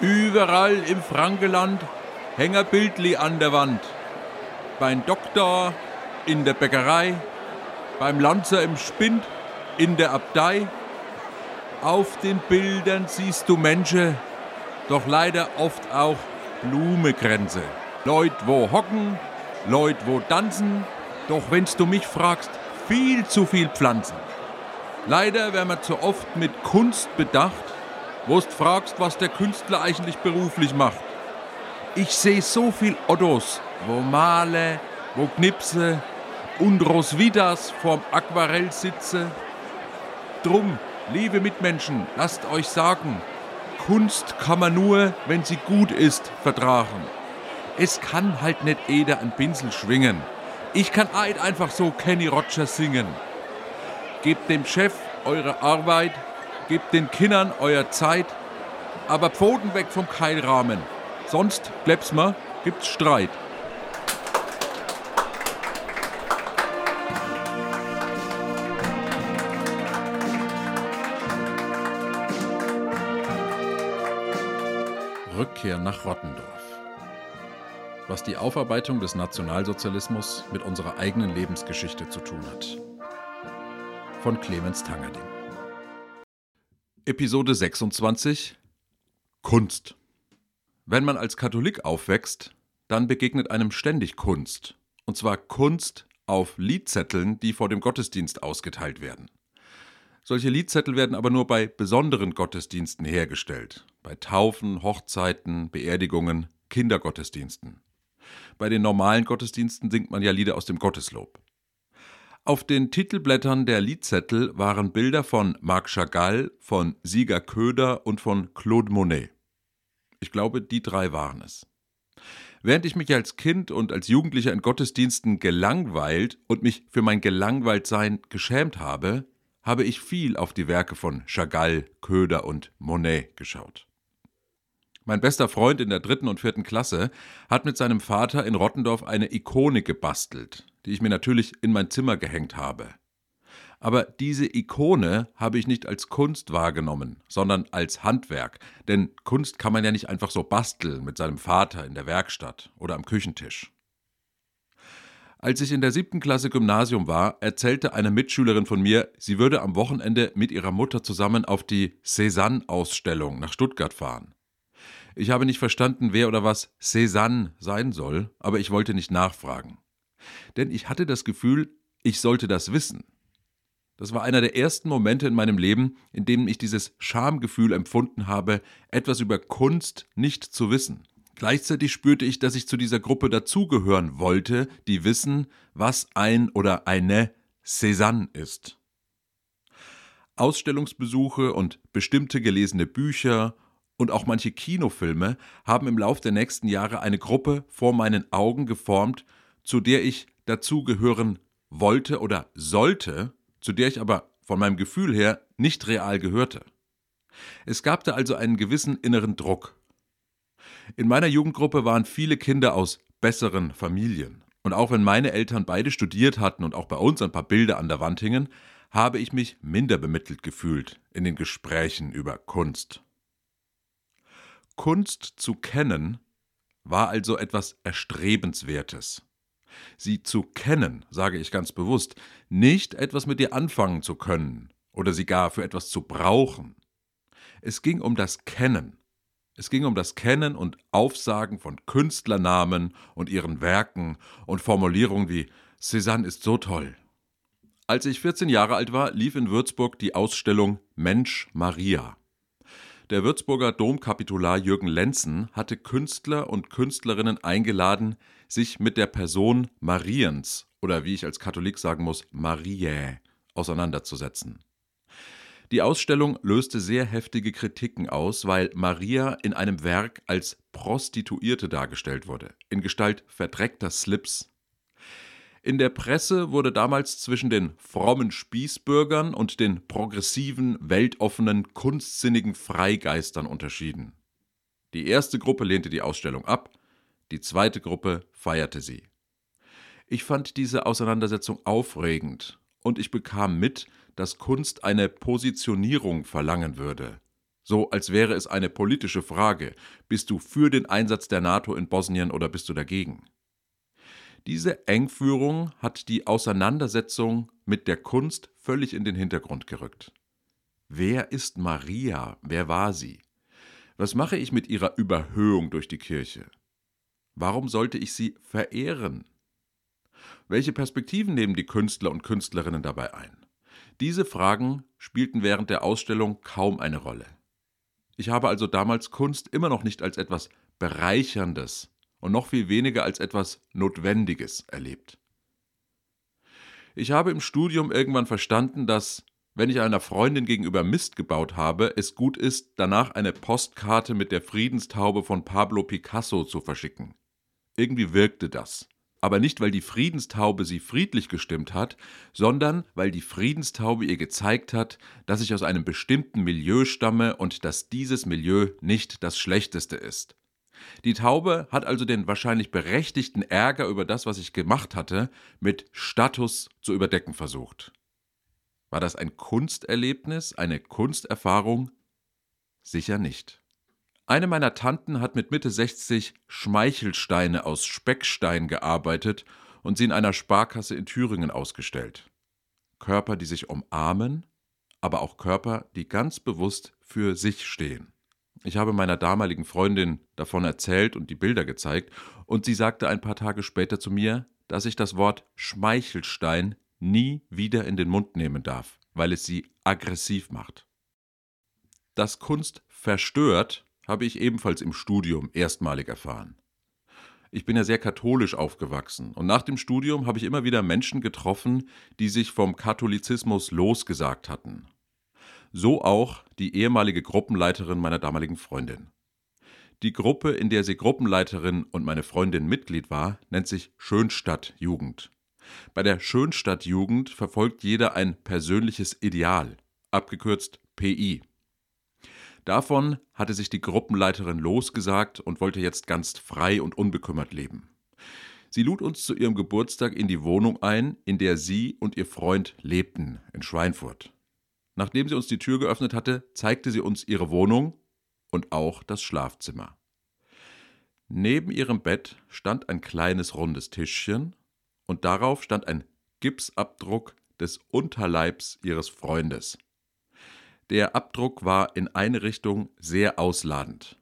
Überall im Frankeland hängen Bildli an der Wand. Beim Doktor, in der Bäckerei, beim Lanzer im Spind, in der Abtei. Auf den Bildern siehst du Menschen, doch leider oft auch Blumekränze. Leute, wo hocken, Leute, wo tanzen, doch wenn's du mich fragst, viel zu viel Pflanzen. Leider werden wir zu oft mit Kunst bedacht, wo du fragst, was der Künstler eigentlich beruflich macht. Ich sehe so viel Ottos, wo male, wo knipse und Rosvitas vorm Aquarell sitze. Drum, liebe Mitmenschen, lasst euch sagen, Kunst kann man nur, wenn sie gut ist, vertragen. Es kann halt nicht jeder ein Pinsel schwingen. Ich kann einfach so Kenny Rogers singen. Gebt dem Chef eure Arbeit, gebt den Kindern euer Zeit, aber Pfoten weg vom Keilrahmen. Sonst, glaub's mir, gibt's Streit. Rückkehr nach Rottendorf. Was die Aufarbeitung des Nationalsozialismus mit unserer eigenen Lebensgeschichte zu tun hat. Von Clemens Tangerding. Episode 26 Kunst. Wenn man als Katholik aufwächst, dann begegnet einem ständig Kunst. Und zwar Kunst auf Liedzetteln, die vor dem Gottesdienst ausgeteilt werden. Solche Liedzettel werden aber nur bei besonderen Gottesdiensten hergestellt. Bei Taufen, Hochzeiten, Beerdigungen, Kindergottesdiensten. Bei den normalen Gottesdiensten singt man ja Lieder aus dem Gotteslob. Auf den Titelblättern der Liedzettel waren Bilder von Marc Chagall, von Sieger Köder und von Claude Monet. Ich glaube, die drei waren es. Während ich mich als Kind und als Jugendlicher in Gottesdiensten gelangweilt und mich für mein Gelangweiltsein geschämt habe, habe ich viel auf die Werke von Chagall, Köder und Monet geschaut. Mein bester Freund in der dritten und vierten Klasse hat mit seinem Vater in Rottendorf eine Ikone gebastelt, die ich mir natürlich in mein Zimmer gehängt habe. Aber diese Ikone habe ich nicht als Kunst wahrgenommen, sondern als Handwerk, denn Kunst kann man ja nicht einfach so basteln mit seinem Vater in der Werkstatt oder am Küchentisch. Als ich in der siebten Klasse Gymnasium war, erzählte eine Mitschülerin von mir, sie würde am Wochenende mit ihrer Mutter zusammen auf die Cézanne-Ausstellung nach Stuttgart fahren. Ich habe nicht verstanden, wer oder was Cézanne sein soll, aber ich wollte nicht nachfragen. Denn ich hatte das Gefühl, ich sollte das wissen. Das war einer der ersten Momente in meinem Leben, in denen ich dieses Schamgefühl empfunden habe, etwas über Kunst nicht zu wissen. Gleichzeitig spürte ich, dass ich zu dieser Gruppe dazugehören wollte, die wissen, was ein oder eine Cézanne ist. Ausstellungsbesuche und bestimmte gelesene Bücher und auch manche Kinofilme haben im Lauf der nächsten Jahre eine Gruppe vor meinen Augen geformt, zu der ich dazugehören wollte oder sollte, zu der ich aber von meinem Gefühl her nicht real gehörte. Es gab da also einen gewissen inneren Druck. In meiner Jugendgruppe waren viele Kinder aus besseren Familien. Und auch wenn meine Eltern beide studiert hatten und auch bei uns ein paar Bilder an der Wand hingen, habe ich mich minder bemittelt gefühlt in den Gesprächen über Kunst. Kunst zu kennen war also etwas Erstrebenswertes. Sie zu kennen, sage ich ganz bewusst, nicht etwas mit ihr anfangen zu können oder sie gar für etwas zu brauchen. Es ging um das Kennen, es ging um das Kennen und Aufsagen von Künstlernamen und ihren Werken und Formulierungen wie Cézanne ist so toll. Als ich 14 Jahre alt war, lief in Würzburg die Ausstellung Mensch Maria. Der Würzburger Domkapitular Jürgen Lenzen hatte Künstler und Künstlerinnen eingeladen, sich mit der Person Mariens oder wie ich als Katholik sagen muss, Mariä auseinanderzusetzen. Die Ausstellung löste sehr heftige Kritiken aus, weil Maria in einem Werk als Prostituierte dargestellt wurde, in Gestalt verdreckter Slips. In der Presse wurde damals zwischen den frommen Spießbürgern und den progressiven, weltoffenen, kunstsinnigen Freigeistern unterschieden. Die erste Gruppe lehnte die Ausstellung ab, die zweite Gruppe feierte sie. Ich fand diese Auseinandersetzung aufregend und ich bekam mit, dass Kunst eine Positionierung verlangen würde. So als wäre es eine politische Frage, bist du für den Einsatz der NATO in Bosnien oder bist du dagegen? Diese Engführung hat die Auseinandersetzung mit der Kunst völlig in den Hintergrund gerückt. Wer ist Maria? Wer war sie? Was mache ich mit ihrer Überhöhung durch die Kirche? Warum sollte ich sie verehren? Welche Perspektiven nehmen die Künstler und Künstlerinnen dabei ein? Diese Fragen spielten während der Ausstellung kaum eine Rolle. Ich habe also damals Kunst immer noch nicht als etwas Bereicherndes und noch viel weniger als etwas Notwendiges erlebt. Ich habe im Studium irgendwann verstanden, dass, wenn ich einer Freundin gegenüber Mist gebaut habe, es gut ist, danach eine Postkarte mit der Friedenstaube von Pablo Picasso zu verschicken. Irgendwie wirkte das. Aber nicht, weil die Friedenstaube sie friedlich gestimmt hat, sondern weil die Friedenstaube ihr gezeigt hat, dass ich aus einem bestimmten Milieu stamme und dass dieses Milieu nicht das schlechteste ist. Die Taube hat also den wahrscheinlich berechtigten Ärger über das, was ich gemacht hatte, mit Status zu überdecken versucht. War das ein Kunsterlebnis, eine Kunsterfahrung? Sicher nicht. Eine meiner Tanten hat mit Mitte 60 Schmeichelsteine aus Speckstein gearbeitet und sie in einer Sparkasse in Thüringen ausgestellt. Körper, die sich umarmen, aber auch Körper, die ganz bewusst für sich stehen. Ich habe meiner damaligen Freundin davon erzählt und die Bilder gezeigt, und sie sagte ein paar Tage später zu mir, dass ich das Wort Schmeichelstein nie wieder in den Mund nehmen darf, weil es sie aggressiv macht. Dass Kunst verstört, habe ich ebenfalls im Studium erstmalig erfahren. Ich bin ja sehr katholisch aufgewachsen und nach dem Studium habe ich immer wieder Menschen getroffen, die sich vom Katholizismus losgesagt hatten so auch die ehemalige Gruppenleiterin meiner damaligen Freundin. Die Gruppe, in der sie Gruppenleiterin und meine Freundin Mitglied war, nennt sich Schönstadt Jugend. Bei der Schönstadt Jugend verfolgt jeder ein persönliches Ideal, abgekürzt PI. Davon hatte sich die Gruppenleiterin losgesagt und wollte jetzt ganz frei und unbekümmert leben. Sie lud uns zu ihrem Geburtstag in die Wohnung ein, in der sie und ihr Freund lebten, in Schweinfurt. Nachdem sie uns die Tür geöffnet hatte, zeigte sie uns ihre Wohnung und auch das Schlafzimmer. Neben ihrem Bett stand ein kleines rundes Tischchen und darauf stand ein Gipsabdruck des Unterleibs ihres Freundes. Der Abdruck war in eine Richtung sehr ausladend.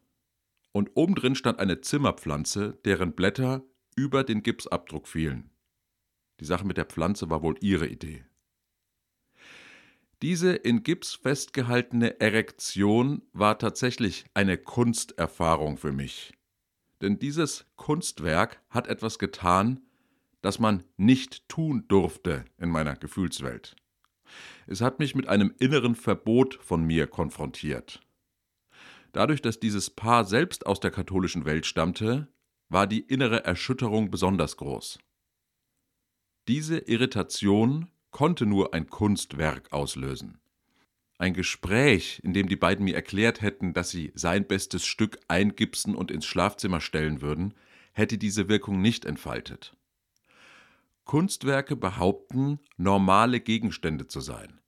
Und obendrin stand eine Zimmerpflanze, deren Blätter über den Gipsabdruck fielen. Die Sache mit der Pflanze war wohl ihre Idee. Diese in Gips festgehaltene Erektion war tatsächlich eine Kunsterfahrung für mich. Denn dieses Kunstwerk hat etwas getan, das man nicht tun durfte in meiner Gefühlswelt. Es hat mich mit einem inneren Verbot von mir konfrontiert. Dadurch, dass dieses Paar selbst aus der katholischen Welt stammte, war die innere Erschütterung besonders groß. Diese Irritation konnte nur ein Kunstwerk auslösen. Ein Gespräch, in dem die beiden mir erklärt hätten, dass sie sein bestes Stück eingipsen und ins Schlafzimmer stellen würden, hätte diese Wirkung nicht entfaltet. Kunstwerke behaupten, normale Gegenstände zu sein.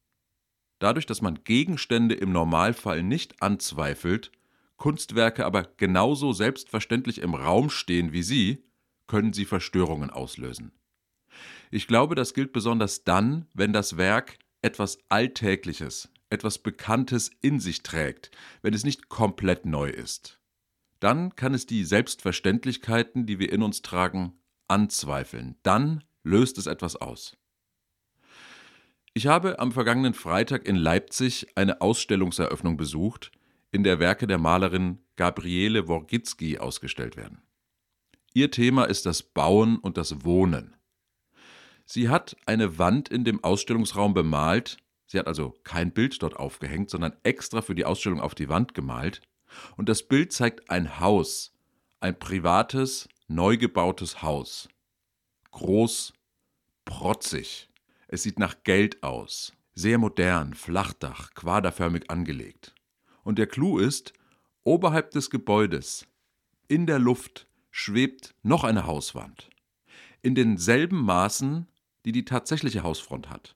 Dadurch, dass man Gegenstände im Normalfall nicht anzweifelt, Kunstwerke aber genauso selbstverständlich im Raum stehen wie sie, können sie Verstörungen auslösen. Ich glaube, das gilt besonders dann, wenn das Werk etwas Alltägliches, etwas Bekanntes in sich trägt, wenn es nicht komplett neu ist. Dann kann es die Selbstverständlichkeiten, die wir in uns tragen, anzweifeln. Dann löst es etwas aus. Ich habe am vergangenen Freitag in Leipzig eine Ausstellungseröffnung besucht, in der Werke der Malerin Gabriele Worgitzki ausgestellt werden. Ihr Thema ist das Bauen und das Wohnen. Sie hat eine Wand in dem Ausstellungsraum bemalt. Sie hat also kein Bild dort aufgehängt, sondern extra für die Ausstellung auf die Wand gemalt. Und das Bild zeigt ein Haus, ein privates, neu gebautes Haus. Groß, protzig. Es sieht nach Geld aus. Sehr modern, Flachdach, quaderförmig angelegt. Und der Clou ist, oberhalb des Gebäudes, in der Luft, schwebt noch eine Hauswand. In denselben Maßen die die tatsächliche Hausfront hat.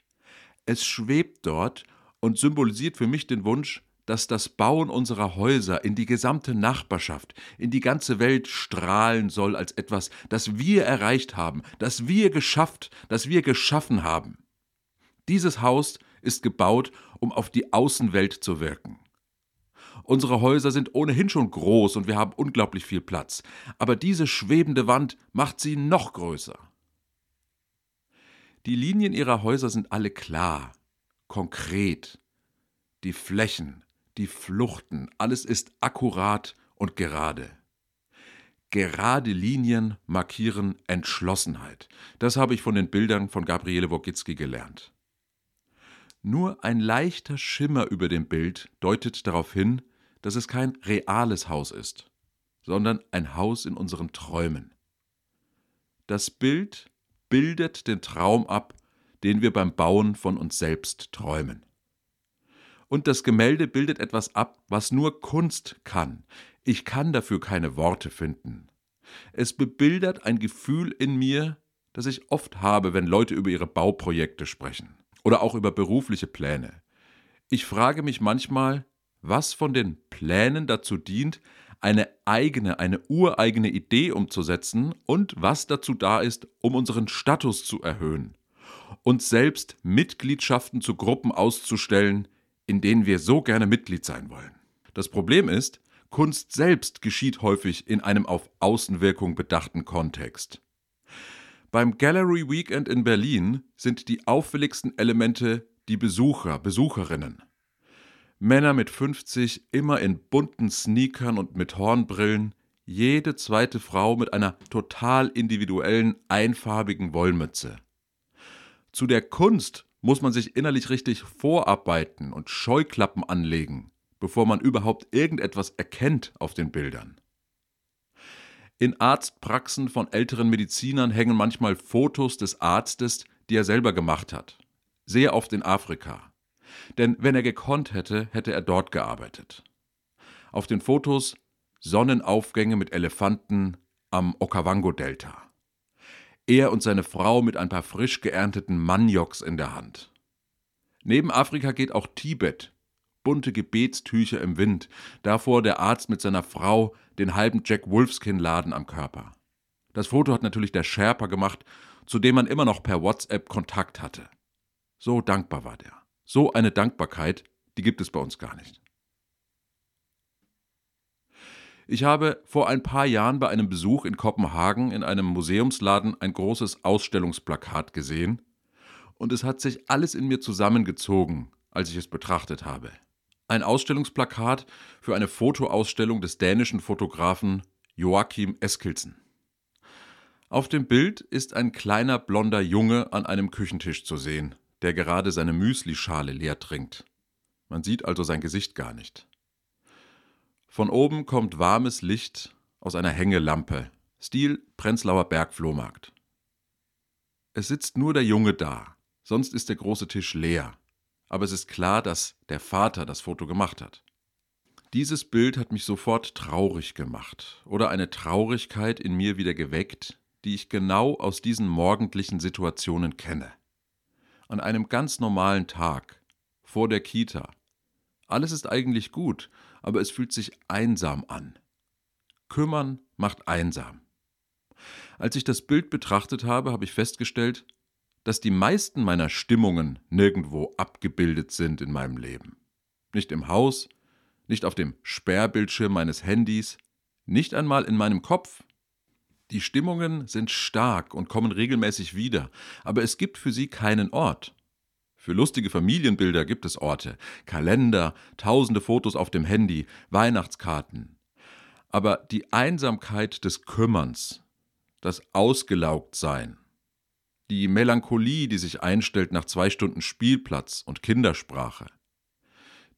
Es schwebt dort und symbolisiert für mich den Wunsch, dass das Bauen unserer Häuser in die gesamte Nachbarschaft, in die ganze Welt strahlen soll als etwas, das wir erreicht haben, das wir geschafft, das wir geschaffen haben. Dieses Haus ist gebaut, um auf die Außenwelt zu wirken. Unsere Häuser sind ohnehin schon groß und wir haben unglaublich viel Platz, aber diese schwebende Wand macht sie noch größer. Die Linien ihrer Häuser sind alle klar, konkret. Die Flächen, die Fluchten, alles ist akkurat und gerade. Gerade Linien markieren Entschlossenheit. Das habe ich von den Bildern von Gabriele Wogitzki gelernt. Nur ein leichter Schimmer über dem Bild deutet darauf hin, dass es kein reales Haus ist, sondern ein Haus in unseren Träumen. Das Bild bildet den Traum ab, den wir beim Bauen von uns selbst träumen. Und das Gemälde bildet etwas ab, was nur Kunst kann. Ich kann dafür keine Worte finden. Es bebildert ein Gefühl in mir, das ich oft habe, wenn Leute über ihre Bauprojekte sprechen oder auch über berufliche Pläne. Ich frage mich manchmal, was von den Plänen dazu dient, eine eigene, eine ureigene Idee umzusetzen und was dazu da ist, um unseren Status zu erhöhen, uns selbst Mitgliedschaften zu Gruppen auszustellen, in denen wir so gerne Mitglied sein wollen. Das Problem ist, Kunst selbst geschieht häufig in einem auf Außenwirkung bedachten Kontext. Beim Gallery Weekend in Berlin sind die auffälligsten Elemente die Besucher, Besucherinnen. Männer mit 50, immer in bunten Sneakern und mit Hornbrillen, jede zweite Frau mit einer total individuellen, einfarbigen Wollmütze. Zu der Kunst muss man sich innerlich richtig vorarbeiten und Scheuklappen anlegen, bevor man überhaupt irgendetwas erkennt auf den Bildern. In Arztpraxen von älteren Medizinern hängen manchmal Fotos des Arztes, die er selber gemacht hat. Sehr oft in Afrika. Denn wenn er gekonnt hätte, hätte er dort gearbeitet. Auf den Fotos Sonnenaufgänge mit Elefanten am Okavango-Delta. Er und seine Frau mit ein paar frisch geernteten Manioks in der Hand. Neben Afrika geht auch Tibet. Bunte Gebetstücher im Wind, davor der Arzt mit seiner Frau, den halben Jack Wolfskin-Laden am Körper. Das Foto hat natürlich der Sherpa gemacht, zu dem man immer noch per WhatsApp Kontakt hatte. So dankbar war der. So eine Dankbarkeit, die gibt es bei uns gar nicht. Ich habe vor ein paar Jahren bei einem Besuch in Kopenhagen in einem Museumsladen ein großes Ausstellungsplakat gesehen, und es hat sich alles in mir zusammengezogen, als ich es betrachtet habe. Ein Ausstellungsplakat für eine Fotoausstellung des dänischen Fotografen Joachim Eskilsen. Auf dem Bild ist ein kleiner blonder Junge an einem Küchentisch zu sehen, der gerade seine Müslischale leer trinkt. Man sieht also sein Gesicht gar nicht. Von oben kommt warmes Licht aus einer Hängelampe, Stil Prenzlauer Bergflohmarkt. Es sitzt nur der Junge da, sonst ist der große Tisch leer, aber es ist klar, dass der Vater das Foto gemacht hat. Dieses Bild hat mich sofort traurig gemacht oder eine Traurigkeit in mir wieder geweckt, die ich genau aus diesen morgendlichen Situationen kenne. An einem ganz normalen Tag, vor der Kita. Alles ist eigentlich gut, aber es fühlt sich einsam an. Kümmern macht einsam. Als ich das Bild betrachtet habe, habe ich festgestellt, dass die meisten meiner Stimmungen nirgendwo abgebildet sind in meinem Leben. Nicht im Haus, nicht auf dem Sperrbildschirm meines Handys, nicht einmal in meinem Kopf. Die Stimmungen sind stark und kommen regelmäßig wieder, aber es gibt für sie keinen Ort. Für lustige Familienbilder gibt es Orte, Kalender, tausende Fotos auf dem Handy, Weihnachtskarten. Aber die Einsamkeit des Kümmerns, das Ausgelaugtsein, die Melancholie, die sich einstellt nach zwei Stunden Spielplatz und Kindersprache,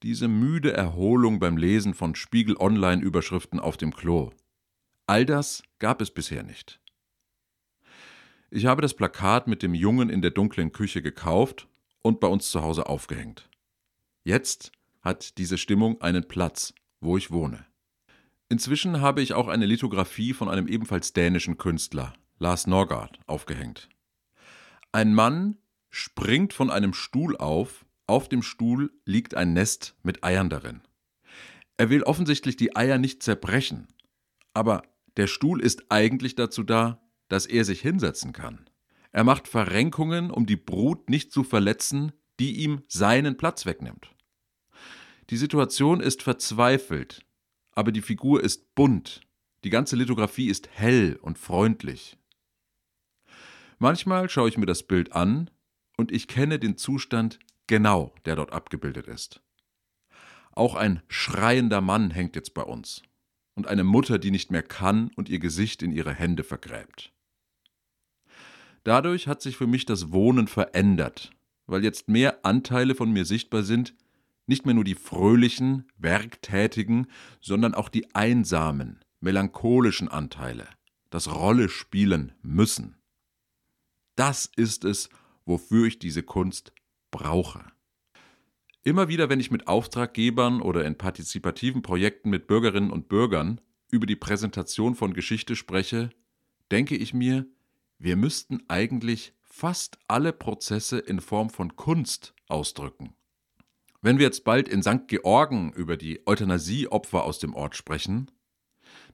diese müde Erholung beim Lesen von Spiegel Online-Überschriften auf dem Klo, all das gab es bisher nicht. Ich habe das Plakat mit dem Jungen in der dunklen Küche gekauft und bei uns zu Hause aufgehängt. Jetzt hat diese Stimmung einen Platz, wo ich wohne. Inzwischen habe ich auch eine Lithografie von einem ebenfalls dänischen Künstler, Lars Norgard, aufgehängt. Ein Mann springt von einem Stuhl auf, auf dem Stuhl liegt ein Nest mit Eiern darin. Er will offensichtlich die Eier nicht zerbrechen. Aber der Stuhl ist eigentlich dazu da, dass er sich hinsetzen kann. Er macht Verrenkungen, um die Brut nicht zu verletzen, die ihm seinen Platz wegnimmt. Die Situation ist verzweifelt, aber die Figur ist bunt, die ganze Lithografie ist hell und freundlich. Manchmal schaue ich mir das Bild an und ich kenne den Zustand genau, der dort abgebildet ist. Auch ein schreiender Mann hängt jetzt bei uns und eine Mutter, die nicht mehr kann und ihr Gesicht in ihre Hände vergräbt. Dadurch hat sich für mich das Wohnen verändert, weil jetzt mehr Anteile von mir sichtbar sind, nicht mehr nur die fröhlichen, werktätigen, sondern auch die einsamen, melancholischen Anteile, das Rolle spielen müssen. Das ist es, wofür ich diese Kunst brauche. Immer wieder, wenn ich mit Auftraggebern oder in partizipativen Projekten mit Bürgerinnen und Bürgern über die Präsentation von Geschichte spreche, denke ich mir, wir müssten eigentlich fast alle Prozesse in Form von Kunst ausdrücken. Wenn wir jetzt bald in St. Georgen über die Euthanasieopfer aus dem Ort sprechen,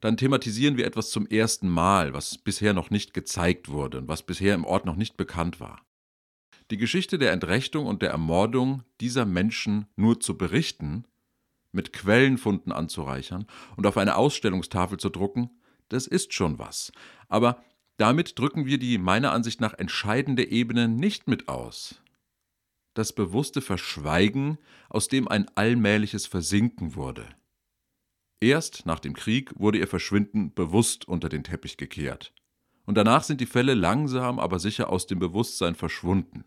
dann thematisieren wir etwas zum ersten Mal, was bisher noch nicht gezeigt wurde und was bisher im Ort noch nicht bekannt war. Die Geschichte der Entrechtung und der Ermordung dieser Menschen nur zu berichten, mit Quellenfunden anzureichern und auf eine Ausstellungstafel zu drucken, das ist schon was. Aber damit drücken wir die meiner Ansicht nach entscheidende Ebene nicht mit aus. Das bewusste Verschweigen, aus dem ein allmähliches Versinken wurde. Erst nach dem Krieg wurde ihr Verschwinden bewusst unter den Teppich gekehrt. Und danach sind die Fälle langsam aber sicher aus dem Bewusstsein verschwunden.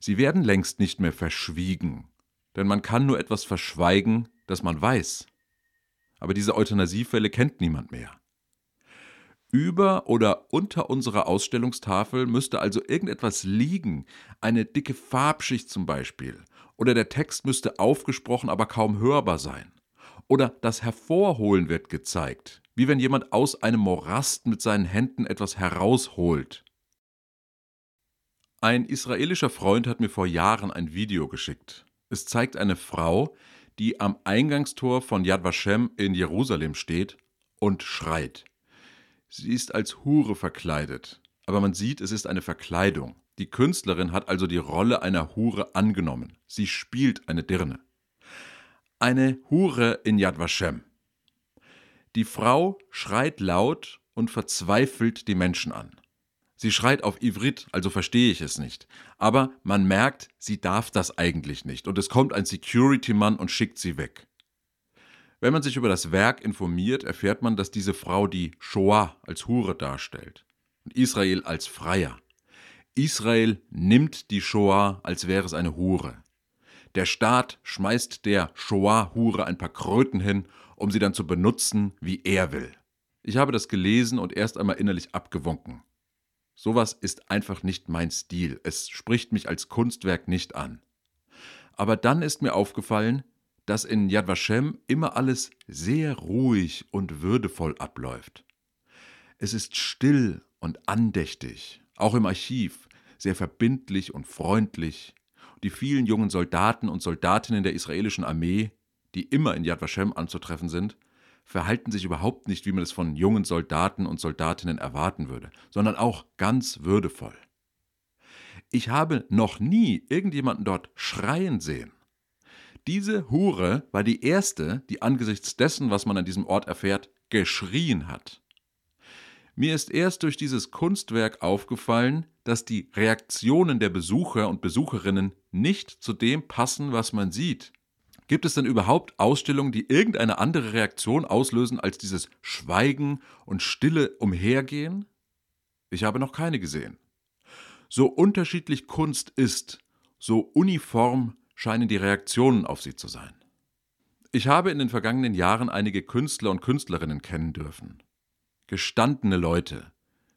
Sie werden längst nicht mehr verschwiegen, denn man kann nur etwas verschweigen, das man weiß. Aber diese Euthanasiefälle kennt niemand mehr. Über oder unter unserer Ausstellungstafel müsste also irgendetwas liegen, eine dicke Farbschicht zum Beispiel, oder der Text müsste aufgesprochen, aber kaum hörbar sein. Oder das Hervorholen wird gezeigt, wie wenn jemand aus einem Morast mit seinen Händen etwas herausholt. Ein israelischer Freund hat mir vor Jahren ein Video geschickt. Es zeigt eine Frau, die am Eingangstor von Yad Vashem in Jerusalem steht und schreit. Sie ist als Hure verkleidet, aber man sieht, es ist eine Verkleidung. Die Künstlerin hat also die Rolle einer Hure angenommen. Sie spielt eine Dirne. Eine Hure in Yad Vashem. Die Frau schreit laut und verzweifelt die Menschen an. Sie schreit auf Ivrit, also verstehe ich es nicht. Aber man merkt, sie darf das eigentlich nicht. Und es kommt ein Security-Mann und schickt sie weg. Wenn man sich über das Werk informiert, erfährt man, dass diese Frau die Shoah als Hure darstellt und Israel als Freier. Israel nimmt die Shoah, als wäre es eine Hure. Der Staat schmeißt der Shoah-Hure ein paar Kröten hin, um sie dann zu benutzen, wie er will. Ich habe das gelesen und erst einmal innerlich abgewunken. Sowas ist einfach nicht mein Stil. Es spricht mich als Kunstwerk nicht an. Aber dann ist mir aufgefallen, dass in Yad Vashem immer alles sehr ruhig und würdevoll abläuft. Es ist still und andächtig, auch im Archiv, sehr verbindlich und freundlich. Die vielen jungen Soldaten und Soldatinnen der israelischen Armee, die immer in Yad Vashem anzutreffen sind, verhalten sich überhaupt nicht, wie man es von jungen Soldaten und Soldatinnen erwarten würde, sondern auch ganz würdevoll. Ich habe noch nie irgendjemanden dort schreien sehen. Diese Hure war die erste, die angesichts dessen, was man an diesem Ort erfährt, geschrien hat. Mir ist erst durch dieses Kunstwerk aufgefallen, dass die Reaktionen der Besucher und Besucherinnen nicht zu dem passen, was man sieht. Gibt es denn überhaupt Ausstellungen, die irgendeine andere Reaktion auslösen als dieses Schweigen und stille Umhergehen? Ich habe noch keine gesehen. So unterschiedlich Kunst ist, so uniform scheinen die Reaktionen auf sie zu sein. Ich habe in den vergangenen Jahren einige Künstler und Künstlerinnen kennen dürfen. Gestandene Leute,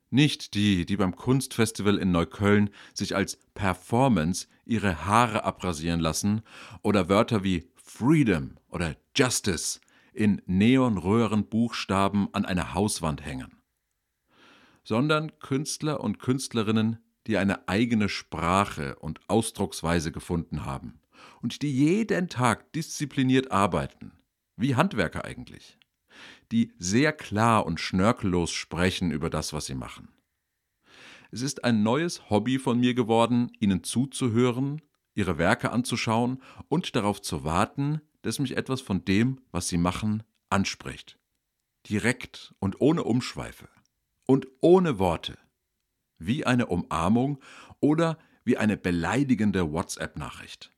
nicht die, die beim Kunstfestival in Neukölln sich als Performance ihre Haare abrasieren lassen oder Wörter wie Freedom oder Justice in Neonröhrenbuchstaben an einer Hauswand hängen, sondern Künstler und Künstlerinnen, die eine eigene Sprache und Ausdrucksweise gefunden haben und die jeden Tag diszipliniert arbeiten, wie Handwerker eigentlich, die sehr klar und schnörkellos sprechen über das, was sie machen. Es ist ein neues Hobby von mir geworden, ihnen zuzuhören, ihre Werke anzuschauen und darauf zu warten, dass mich etwas von dem, was sie machen, anspricht. Direkt und ohne Umschweife und ohne Worte. Wie eine Umarmung oder wie eine beleidigende WhatsApp-Nachricht.